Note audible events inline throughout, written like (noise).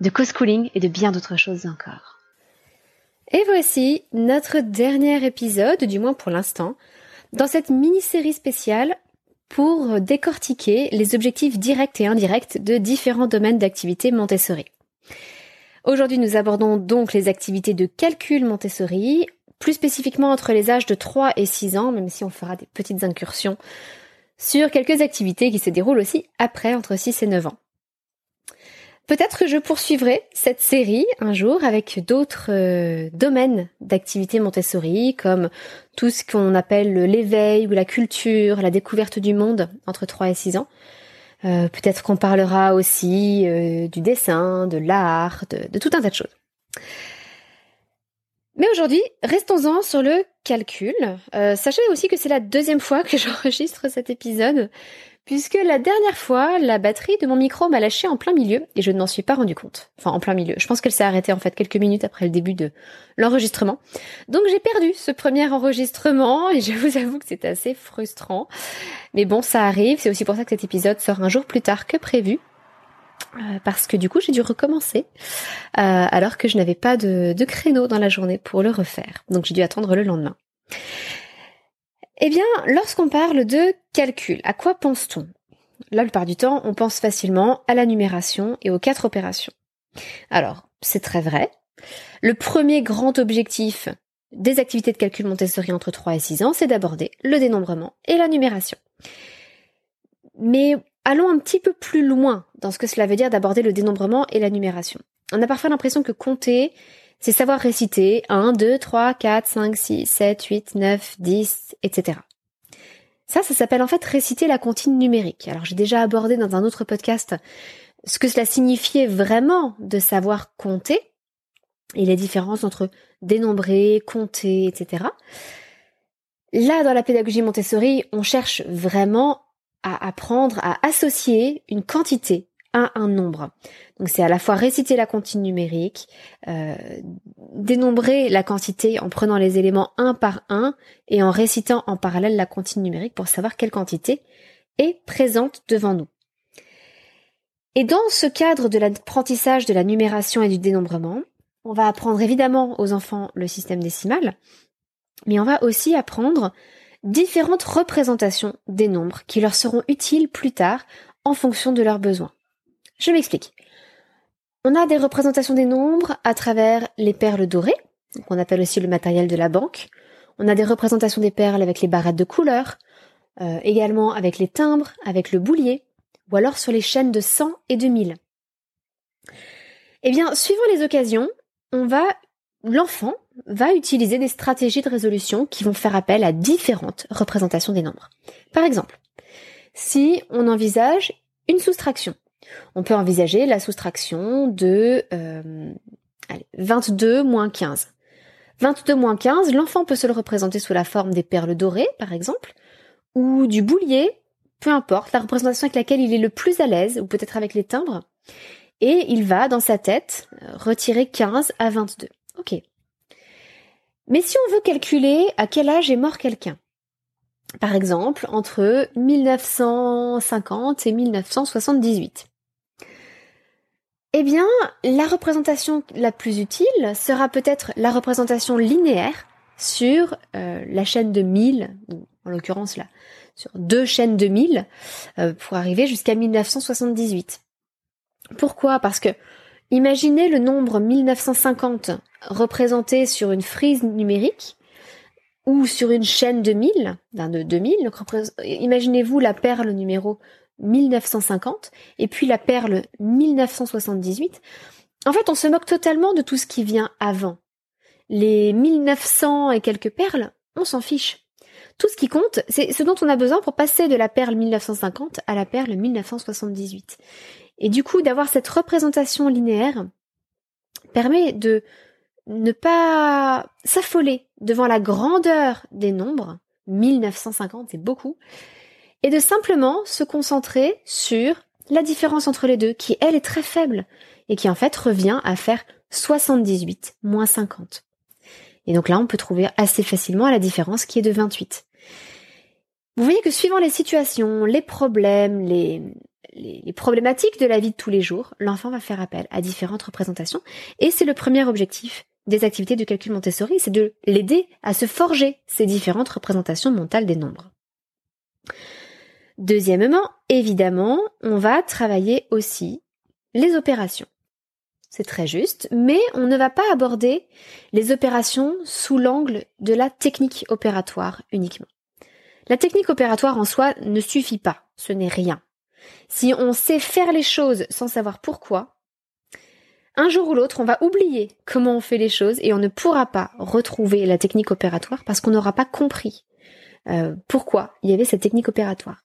de co-schooling et de bien d'autres choses encore. Et voici notre dernier épisode, du moins pour l'instant, dans cette mini-série spéciale pour décortiquer les objectifs directs et indirects de différents domaines d'activité Montessori. Aujourd'hui, nous abordons donc les activités de calcul Montessori, plus spécifiquement entre les âges de 3 et 6 ans, même si on fera des petites incursions sur quelques activités qui se déroulent aussi après entre 6 et 9 ans. Peut-être que je poursuivrai cette série un jour avec d'autres euh, domaines d'activité Montessori, comme tout ce qu'on appelle l'éveil ou la culture, la découverte du monde entre 3 et 6 ans. Euh, peut-être qu'on parlera aussi euh, du dessin, de l'art, de, tout un tas de choses. Mais aujourd'hui, restons-en sur le calcul. sachez aussi que c'est la deuxième fois que (laughs) j'enregistre cet épisode puisque la dernière fois, la batterie de mon micro m'a lâché en plein milieu et je ne m'en suis pas rendu compte. Enfin, en plein milieu. Je pense qu'elle s'est arrêtée en fait quelques minutes après le début de l'enregistrement. Donc j'ai perdu ce premier enregistrement et je vous avoue que c'est assez frustrant. Mais bon, ça arrive. C'est aussi pour ça que cet épisode sort un jour plus tard que prévu. Euh, parce que du coup j'ai dû recommencer euh, alors que je n'avais pas de, de créneau dans la journée pour le refaire. Donc j'ai dû attendre le lendemain. Eh bien, lorsqu'on parle de calcul, à quoi pense-t-on? La plupart du temps, on pense facilement à la numération et aux quatre opérations. Alors, c'est très vrai. Le premier grand objectif des activités de calcul Montessori entre 3 et 6 ans, c'est d'aborder le dénombrement et la numération. Mais allons un petit peu plus loin dans ce que cela veut dire d'aborder le dénombrement et la numération. On a parfois l'impression que compter, c'est savoir réciter 1, 2, 3, 4, 5, 6, 7, 8, 9, 10, etc. Ça, ça s'appelle en fait réciter la comptine numérique. Alors j'ai déjà abordé dans un autre podcast ce que cela signifiait vraiment de savoir compter et les différences entre dénombrer, compter, etc. Là, dans la pédagogie Montessori, on cherche vraiment à apprendre à associer une quantité à un nombre. Donc c'est à la fois réciter la comptine numérique, euh, dénombrer la quantité en prenant les éléments un par un et en récitant en parallèle la comptine numérique pour savoir quelle quantité est présente devant nous. Et dans ce cadre de l'apprentissage de la numération et du dénombrement, on va apprendre évidemment aux enfants le système décimal, mais on va aussi apprendre différentes représentations des nombres qui leur seront utiles plus tard en fonction de leurs besoins. Je m'explique. On a des représentations des nombres à travers les perles dorées, qu'on appelle aussi le matériel de la banque. On a des représentations des perles avec les barrettes de couleurs, euh, également avec les timbres, avec le boulier, ou alors sur les chaînes de 100 et de 1000. Eh bien, suivant les occasions, on va, l'enfant va utiliser des stratégies de résolution qui vont faire appel à différentes représentations des nombres. Par exemple, si on envisage une soustraction, on peut envisager la soustraction de 22 euh, moins 15. 22 moins 15, l'enfant peut se le représenter sous la forme des perles dorées, par exemple, ou du boulier, peu importe, la représentation avec laquelle il est le plus à l'aise, ou peut-être avec les timbres, et il va, dans sa tête, retirer 15 à 22. Ok. Mais si on veut calculer à quel âge est mort quelqu'un, par exemple, entre 1950 et 1978. Eh bien, la représentation la plus utile sera peut-être la représentation linéaire sur euh, la chaîne de 1000, en l'occurrence là, sur deux chaînes de 1000, euh, pour arriver jusqu'à 1978. Pourquoi? Parce que imaginez le nombre 1950 représenté sur une frise numérique ou sur une chaîne de 1000, de 2000. imaginez-vous la perle numéro 1950 et puis la perle 1978. En fait, on se moque totalement de tout ce qui vient avant. Les 1900 et quelques perles, on s'en fiche. Tout ce qui compte, c'est ce dont on a besoin pour passer de la perle 1950 à la perle 1978. Et du coup, d'avoir cette représentation linéaire, permet de ne pas s'affoler devant la grandeur des nombres, 1950 c'est beaucoup, et de simplement se concentrer sur la différence entre les deux, qui elle est très faible, et qui en fait revient à faire 78 moins 50. Et donc là, on peut trouver assez facilement la différence qui est de 28. Vous voyez que suivant les situations, les problèmes, les, les, problématiques de la vie de tous les jours, l'enfant va faire appel à différentes représentations. Et c'est le premier objectif des activités de calcul Montessori, c'est de l'aider à se forger ces différentes représentations mentales des nombres. Deuxièmement, évidemment, on va travailler aussi les opérations. C'est très juste, mais on ne va pas aborder les opérations sous l'angle de la technique opératoire uniquement. La technique opératoire en soi ne suffit pas, ce n'est rien. Si on sait faire les choses sans savoir pourquoi, un jour ou l'autre, on va oublier comment on fait les choses et on ne pourra pas retrouver la technique opératoire parce qu'on n'aura pas compris euh, pourquoi il y avait cette technique opératoire.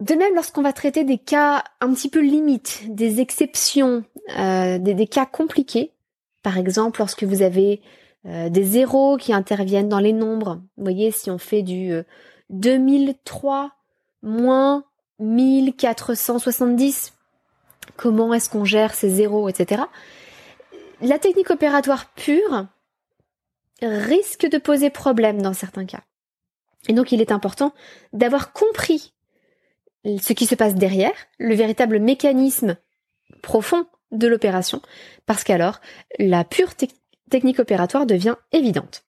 De même, lorsqu'on va traiter des cas un petit peu limites, des exceptions, euh, des, cas compliqués, par exemple lorsque vous avez euh, des zéros qui interviennent dans les nombres, vous voyez, si on fait du 2003 moins 1470, comment est-ce qu'on gère ces zéros, etc. La technique opératoire pure risque de poser problème dans certains cas. Et donc il est important d'avoir compris ce qui se passe derrière, le véritable mécanisme profond de l'opération, parce qu'alors la pure technique opératoire devient évidente.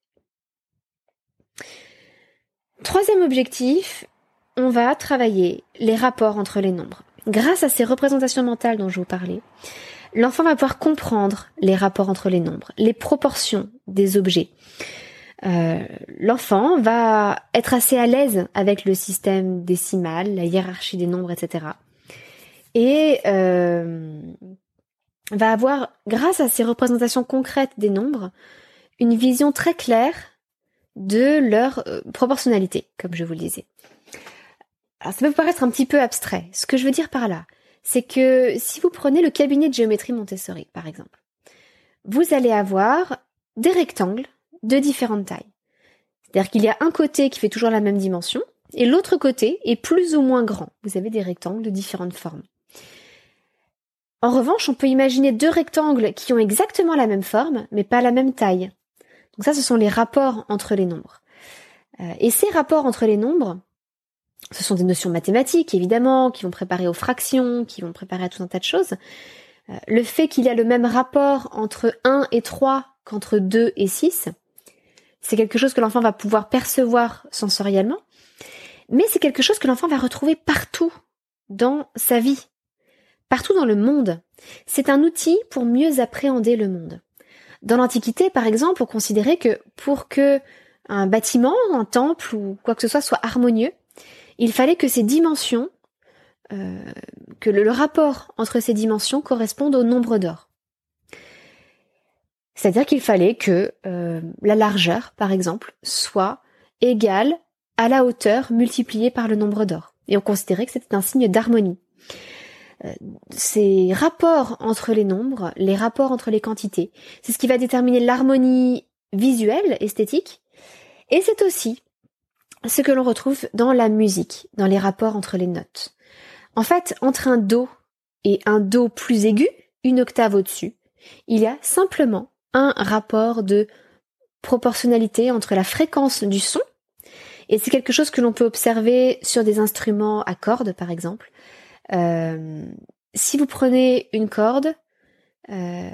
Troisième objectif, on va travailler les rapports entre les nombres. Grâce à ces représentations mentales dont je vous parlais, l'enfant va pouvoir comprendre les rapports entre les nombres, les proportions des objets. Euh, l'enfant va être assez à l'aise avec le système décimal, la hiérarchie des nombres, etc. Et euh, va avoir, grâce à ces représentations concrètes des nombres, une vision très claire de leur euh, proportionnalité, comme je vous le disais. Alors ça peut paraître un petit peu abstrait. Ce que je veux dire par là, c'est que si vous prenez le cabinet de géométrie Montessori, par exemple, vous allez avoir des rectangles de différentes tailles. C'est-à-dire qu'il y a un côté qui fait toujours la même dimension, et l'autre côté est plus ou moins grand. Vous avez des rectangles de différentes formes. En revanche, on peut imaginer deux rectangles qui ont exactement la même forme, mais pas la même taille. Donc ça, ce sont les rapports entre les nombres. Euh, et ces rapports entre les nombres, ce sont des notions mathématiques, évidemment, qui vont préparer aux fractions, qui vont préparer à tout un tas de choses. Euh, le fait qu'il y a le même rapport entre 1 et 3 qu'entre 2 et 6, c'est quelque chose que l'enfant va pouvoir percevoir sensoriellement, mais c'est quelque chose que l'enfant va retrouver partout dans sa vie, partout dans le monde. C'est un outil pour mieux appréhender le monde. Dans l'Antiquité, par exemple, on considérait que pour que un bâtiment, un temple ou quoi que ce soit soit harmonieux, il fallait que ces dimensions, euh, que le, rapport entre ces dimensions corresponde au nombre d'or. C'est-à-dire qu'il fallait que euh, la largeur, par exemple, soit égale à la hauteur multipliée par le nombre d'or. Et on considérait que c'était un signe d'harmonie. Euh, ces rapports entre les nombres, les rapports entre les quantités, c'est ce qui va déterminer l'harmonie visuelle, esthétique, et c'est aussi ce que l'on retrouve dans la musique, dans les rapports entre les notes. En fait, entre un Do et un Do plus aigu, une octave au-dessus, il y a simplement un rapport de proportionnalité entre la fréquence du son, et c'est quelque chose que l'on peut observer sur des instruments à cordes, par exemple. Euh, si vous prenez une corde, euh,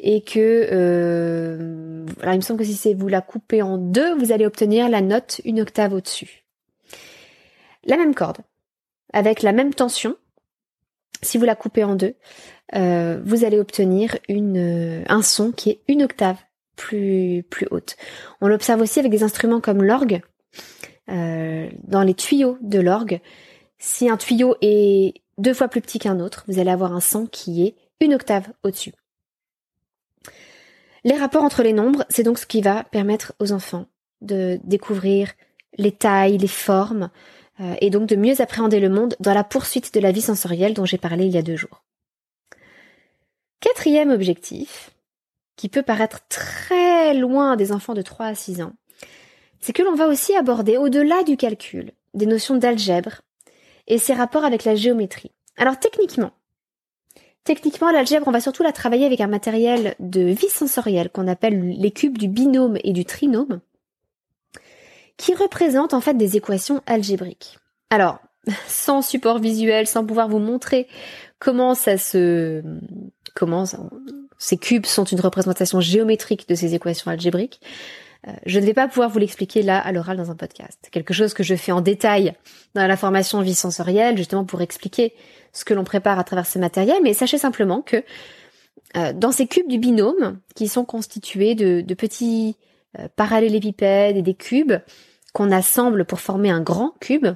et que euh, alors il me semble que si vous la coupez en deux, vous allez obtenir la note une octave au-dessus. La même corde, avec la même tension, si vous la coupez en deux, euh, vous allez obtenir euh, un son qui est une octave plus, plus haute. On l'observe aussi avec des instruments comme l'orgue. Euh, dans les tuyaux de l'orgue, si un tuyau est deux fois plus petit qu'un autre, vous allez avoir un son qui est une octave au-dessus. Les rapports entre les nombres, c'est donc ce qui va permettre aux enfants de découvrir les tailles, les formes, euh, et donc de mieux appréhender le monde dans la poursuite de la vie sensorielle dont j'ai parlé il y a deux jours. Quatrième objectif, qui peut paraître très loin des enfants de 3 à 6 ans, c'est que l'on va aussi aborder, au-delà du calcul, des notions d'algèbre et ses rapports avec la géométrie. Alors techniquement, techniquement l'algèbre, on va surtout la travailler avec un matériel de vie sensorielle qu'on appelle les cubes du binôme et du trinôme, qui représentent en fait des équations algébriques. Alors, (laughs) sans support visuel, sans pouvoir vous montrer comment ça se, comment ces cubes sont une représentation géométrique de ces équations algébriques, je ne vais pas pouvoir vous l'expliquer là à l'oral dans un podcast. Quelque chose que je fais en détail dans la formation vie sensorielle, justement pour expliquer ce que l'on prépare à travers ce matériel. Mais sachez simplement que euh, dans ces cubes du binôme, qui sont constitués de, petits euh, parallélépipèdes et des cubes qu'on assemble pour former un grand cube,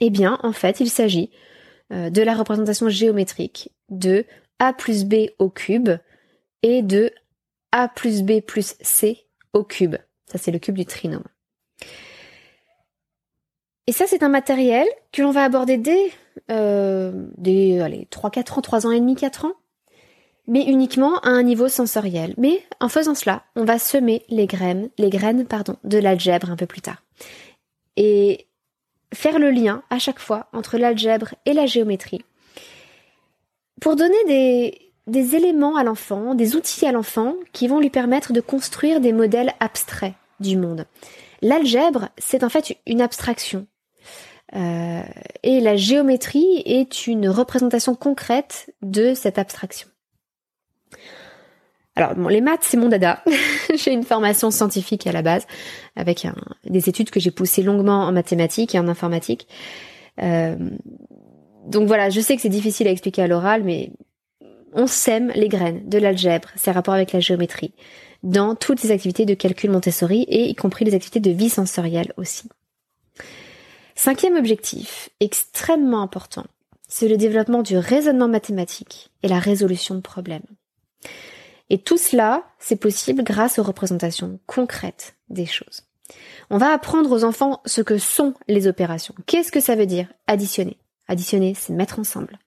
eh bien, en fait, il s'agit de la représentation géométrique de a plus b au cube et de a plus b plus c cube. Ça, c'est le cube du trinôme. Et ça, c'est un matériel que l'on va aborder dès, euh, allez, 3, 4 ans, 3 ans et demi, 4 ans, mais uniquement à un niveau sensoriel. Mais en faisant cela, on va semer les graines, les graines, pardon, de l'algèbre un peu plus tard. Et faire le lien à chaque fois entre l'algèbre et la géométrie. Pour donner des, des éléments à l'enfant, des outils à l'enfant qui vont lui permettre de construire des modèles abstraits du monde. L'algèbre, c'est en fait une abstraction. Euh, et la géométrie est une représentation concrète de cette abstraction. Alors, les maths, c'est mon dada. (laughs) j'ai une formation scientifique à la base, avec des études que j'ai poussées longuement en mathématiques et en informatique. Euh, donc voilà, je sais que c'est difficile à expliquer à l'oral, mais on sème les graines de l'algèbre, ses rapports avec la géométrie, dans toutes les activités de calcul Montessori et y compris les activités de vie sensorielle aussi. Cinquième objectif, extrêmement important, c'est le développement du raisonnement mathématique et la résolution de problèmes. Et tout cela, c'est possible grâce aux représentations concrètes des choses. On va apprendre aux enfants ce que sont les opérations. Qu'est-ce que ça veut dire? Additionner Additionner, c'est mettre ensemble.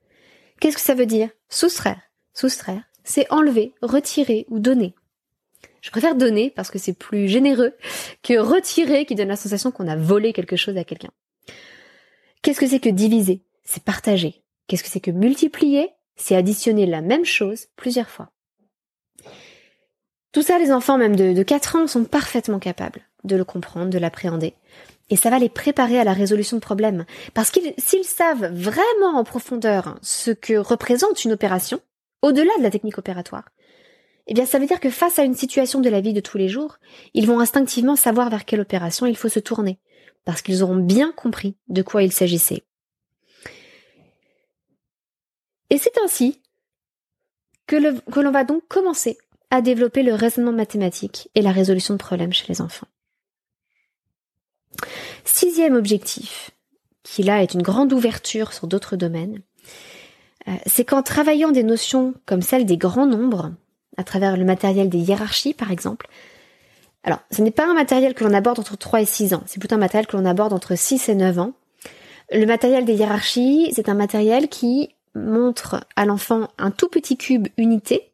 Qu'est-ce que ça veut dire? Soustraire Soustraire, c'est enlever, retirer ou donner. Je préfère donner parce que c'est plus généreux que retirer qui donne la sensation qu'on a volé quelque chose à quelqu'un. Qu'est-ce que c'est que diviser? C'est partager. Qu'est-ce que c'est que multiplier? C'est additionner la même chose plusieurs fois. Tout ça, les enfants même de, de 4 ans sont parfaitement capables de le comprendre, de l'appréhender. Et ça va les préparer à la résolution de problèmes. Parce qu'ils, s'ils savent vraiment en profondeur ce que représente une opération, au-delà de la technique opératoire, eh bien ça veut dire que face à une situation de la vie de tous les jours, ils vont instinctivement savoir vers quelle opération il faut se tourner, parce qu'ils auront bien compris de quoi il s'agissait. Et c'est ainsi que, l'on va donc commencer à développer le raisonnement mathématique et la résolution de problèmes chez les enfants. Sixième objectif, qui là est une grande ouverture sur d'autres domaines, c'est qu'en travaillant des notions comme celle des grands nombres, à travers le matériel des hiérarchies par exemple, alors ce n'est pas un matériel que l'on aborde entre 3 et 6 ans, c'est plutôt un matériel que l'on aborde entre 6 et 9 ans. Le matériel des hiérarchies, c'est un matériel qui montre à l'enfant un tout petit cube unité,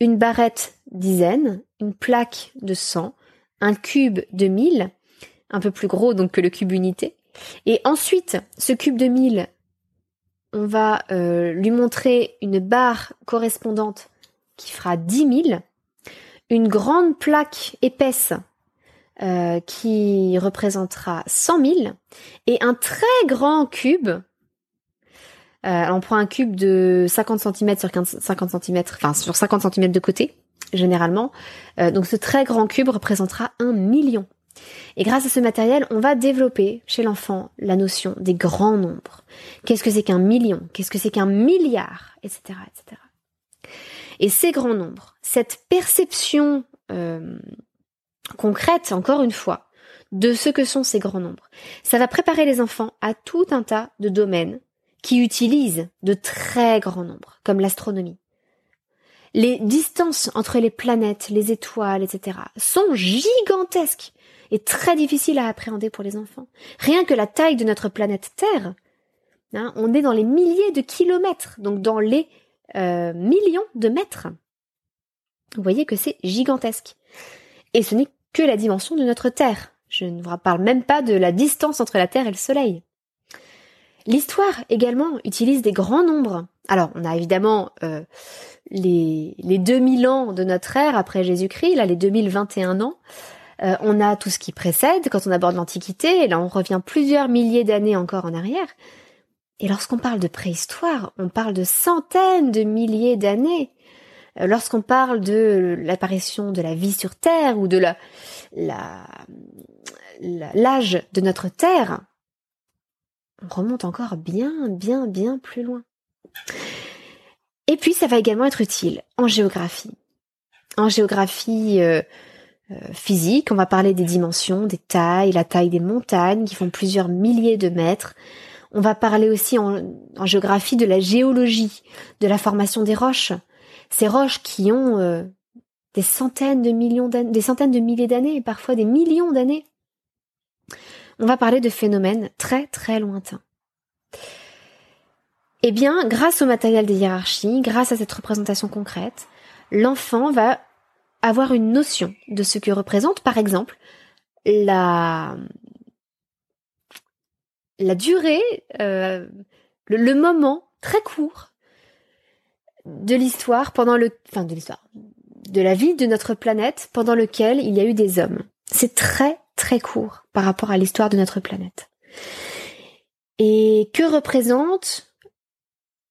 une barrette dizaine, une plaque de 100, un cube de 1000, un peu plus gros donc que le cube unité. Et ensuite, ce cube de 1000 on va euh, lui montrer une barre correspondante qui fera 10 000, une grande plaque épaisse euh, qui représentera 100 000, et un très grand cube. Euh, on prend un cube de 50 cm sur 15, 50 cm, enfin sur 50 cm de côté, généralement. donc ce très grand cube représentera un million. Et grâce à ce matériel, on va développer chez l'enfant la notion des grands nombres. Qu'est-ce que c'est qu'un million? Qu'est-ce que c'est qu'un milliard? Etc. etc. Et ces grands nombres, cette perception euh, concrète, encore une fois, de ce que sont ces grands nombres, ça va préparer les enfants à tout un tas de domaines qui utilisent de très grands nombres, comme l'astronomie. Les distances entre les planètes, les étoiles, etc., sont gigantesques est très difficile à appréhender pour les enfants. Rien que la taille de notre planète Terre, hein, on est dans les milliers de kilomètres, donc dans les euh, millions de mètres. Vous voyez que c'est gigantesque. Et ce n'est que la dimension de notre Terre. Je ne vous parle même pas de la distance entre la Terre et le Soleil. L'histoire également utilise des grands nombres. Alors, on a évidemment euh, les, les 2000 ans de notre ère après Jésus-Christ, là les 2021 ans. Euh, on a tout ce qui précède quand on aborde l'Antiquité, et là on revient plusieurs milliers d'années encore en arrière. Et lorsqu'on parle de préhistoire, on parle de centaines de milliers d'années. Euh, lorsqu'on parle de l'apparition de la vie sur Terre ou de l'âge de notre Terre, on remonte encore bien, bien, bien plus loin. Et puis, ça va également être utile en géographie. En géographie euh, physique, on va parler des dimensions, des tailles, la taille des montagnes qui font plusieurs milliers de mètres. On va parler aussi en, géographie de la géologie, de la formation des roches. Ces roches qui ont euh, des centaines de millions d'années, des centaines de milliers d'années, parfois des millions d'années on va parler de phénomènes très très lointains. Eh bien, grâce au matériel des hiérarchies, grâce à cette représentation concrète, l'enfant va avoir une notion de ce que représente, par exemple, la, durée, euh, le, moment très court de l'histoire pendant le, enfin de l'histoire, de la vie de notre planète pendant lequel il y a eu des hommes. C'est très très court par rapport à l'histoire de notre planète. Et que représente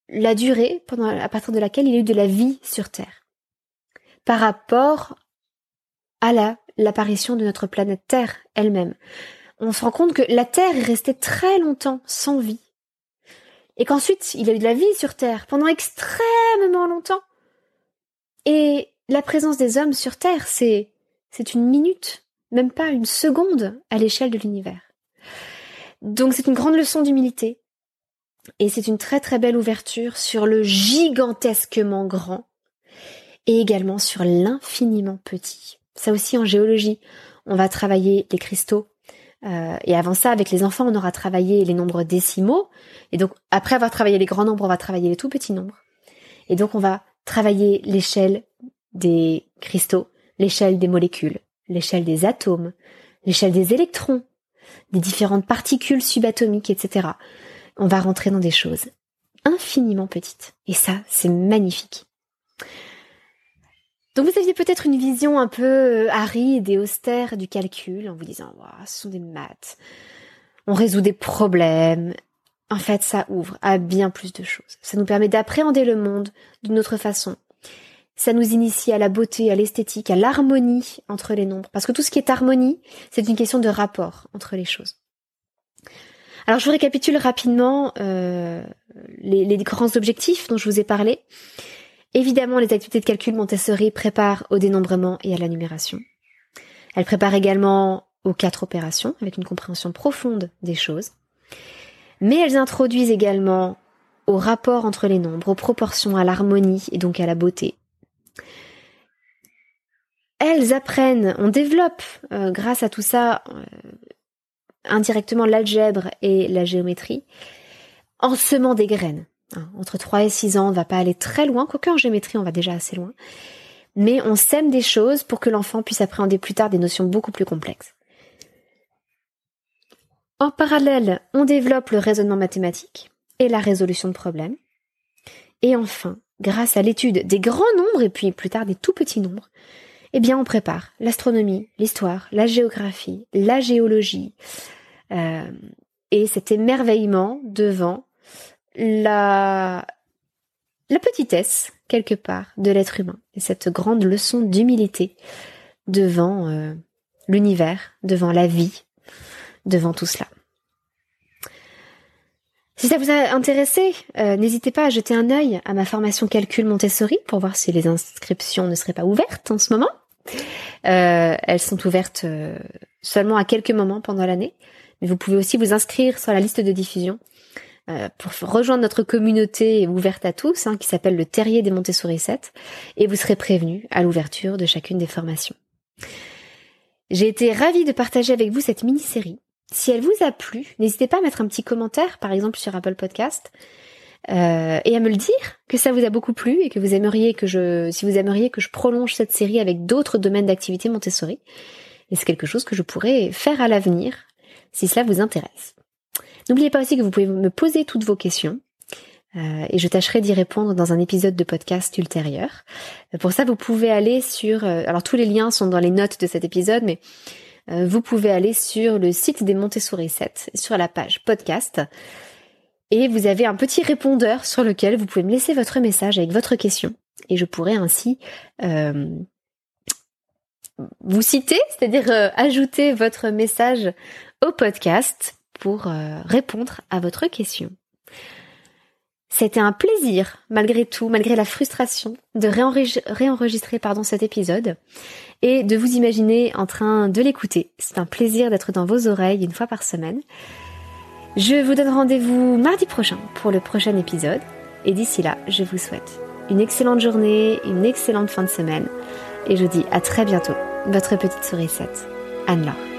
la durée pendant, à partir de laquelle il y a eu de la vie sur Terre? Par rapport à la, l'apparition de notre planète Terre elle-même. On se rend compte que la Terre est restée très longtemps sans vie. Et qu'ensuite, il y a eu de la vie sur Terre pendant extrêmement longtemps. Et la présence des hommes sur Terre, c'est, c'est une minute même pas une seconde à l'échelle de l'univers. Donc c'est une grande leçon d'humilité et c'est une très très belle ouverture sur le gigantesquement grand et également sur l'infiniment petit. Ça aussi en géologie, on va travailler les cristaux. Euh, et avant ça, avec les enfants, on aura travaillé les nombres décimaux. Et donc, après avoir travaillé les grands nombres, on va travailler les tout petits nombres. Et donc, on va travailler l'échelle des cristaux, l'échelle des molécules, l'échelle des atomes, l'échelle des électrons, des différentes particules subatomiques, etc. On va rentrer dans des choses infiniment petites. Et ça, c'est magnifique. Donc vous aviez peut-être une vision un peu euh, aride et austère du calcul en vous disant ce sont des maths, on résout des problèmes. En fait, ça ouvre à bien plus de choses. Ça nous permet d'appréhender le monde d'une autre façon, ça nous initie à la beauté, à l'esthétique, à l'harmonie entre les nombres. Parce que tout ce qui est harmonie, c'est une question de rapport entre les choses. Alors je vous récapitule rapidement euh, les, grands objectifs dont je vous ai parlé. Évidemment, les activités de calcul Montessori préparent au dénombrement et à la numération. Elles préparent également aux quatre opérations, avec une compréhension profonde des choses. Mais elles introduisent également au rapport entre les nombres, aux proportions, à l'harmonie et donc à la beauté, elles apprennent, on développe euh, grâce à tout ça euh, indirectement l'algèbre et la géométrie en semant des graines. Hein, entre 3 et 6 ans, on ne va pas aller très loin, quoique en géométrie on va déjà assez loin. Mais on sème des choses pour que l'enfant puisse appréhender plus tard des notions beaucoup plus complexes. En parallèle, on développe le raisonnement mathématique et la résolution de problèmes. Et enfin, grâce à l'étude des grands nombres et puis plus tard des tout petits nombres, eh bien, on prépare l'astronomie, l'histoire, la géographie, la géologie, euh, et cet émerveillement devant la, la petitesse, quelque part, de l'être humain, et cette grande leçon d'humilité devant euh, l'univers, devant la vie, devant tout cela. Si ça vous a intéressé, euh, n'hésitez pas à jeter un œil à ma formation calcul Montessori pour voir si les inscriptions ne seraient pas ouvertes en ce moment. Euh, elles sont ouvertes seulement à quelques moments pendant l'année, mais vous pouvez aussi vous inscrire sur la liste de diffusion euh, pour rejoindre notre communauté ouverte à tous, hein, qui s'appelle le Terrier des Montessori 7, et vous serez prévenu à l'ouverture de chacune des formations. J'ai été ravie de partager avec vous cette mini-série. Si elle vous a plu, n'hésitez pas à mettre un petit commentaire, par exemple sur Apple Podcast. euh, et à me le dire que ça vous a beaucoup plu et que vous aimeriez que je, si vous aimeriez que je prolonge cette série avec d'autres domaines d'activité Montessori. Et c'est quelque chose que je pourrais faire à l'avenir si cela vous intéresse. N'oubliez pas aussi que vous pouvez me poser toutes vos questions. Euh, et je tâcherai d'y répondre dans un épisode de podcast ultérieur. Pour ça, vous pouvez aller sur... Euh, alors tous les liens sont dans les notes de cet épisode, mais euh, vous pouvez aller sur le site des Montessori 7, sur la page podcast. Et vous avez un petit répondeur sur lequel vous pouvez me laisser votre message avec votre question. Et je pourrai ainsi vous citer, c'est-à-dire ajouter votre message au podcast pour répondre à votre question. C'était un plaisir, malgré tout, malgré la frustration, de réenregistrer, pardon, cet épisode et de vous imaginer en train de l'écouter. C'est un plaisir d'être dans vos oreilles une fois par semaine. Je vous donne rendez-vous mardi prochain pour le prochain épisode. Et d'ici là, je vous souhaite une excellente journée, une excellente fin de semaine. Et je vous dis à très bientôt. Votre petite sourisette, Anne-Laure.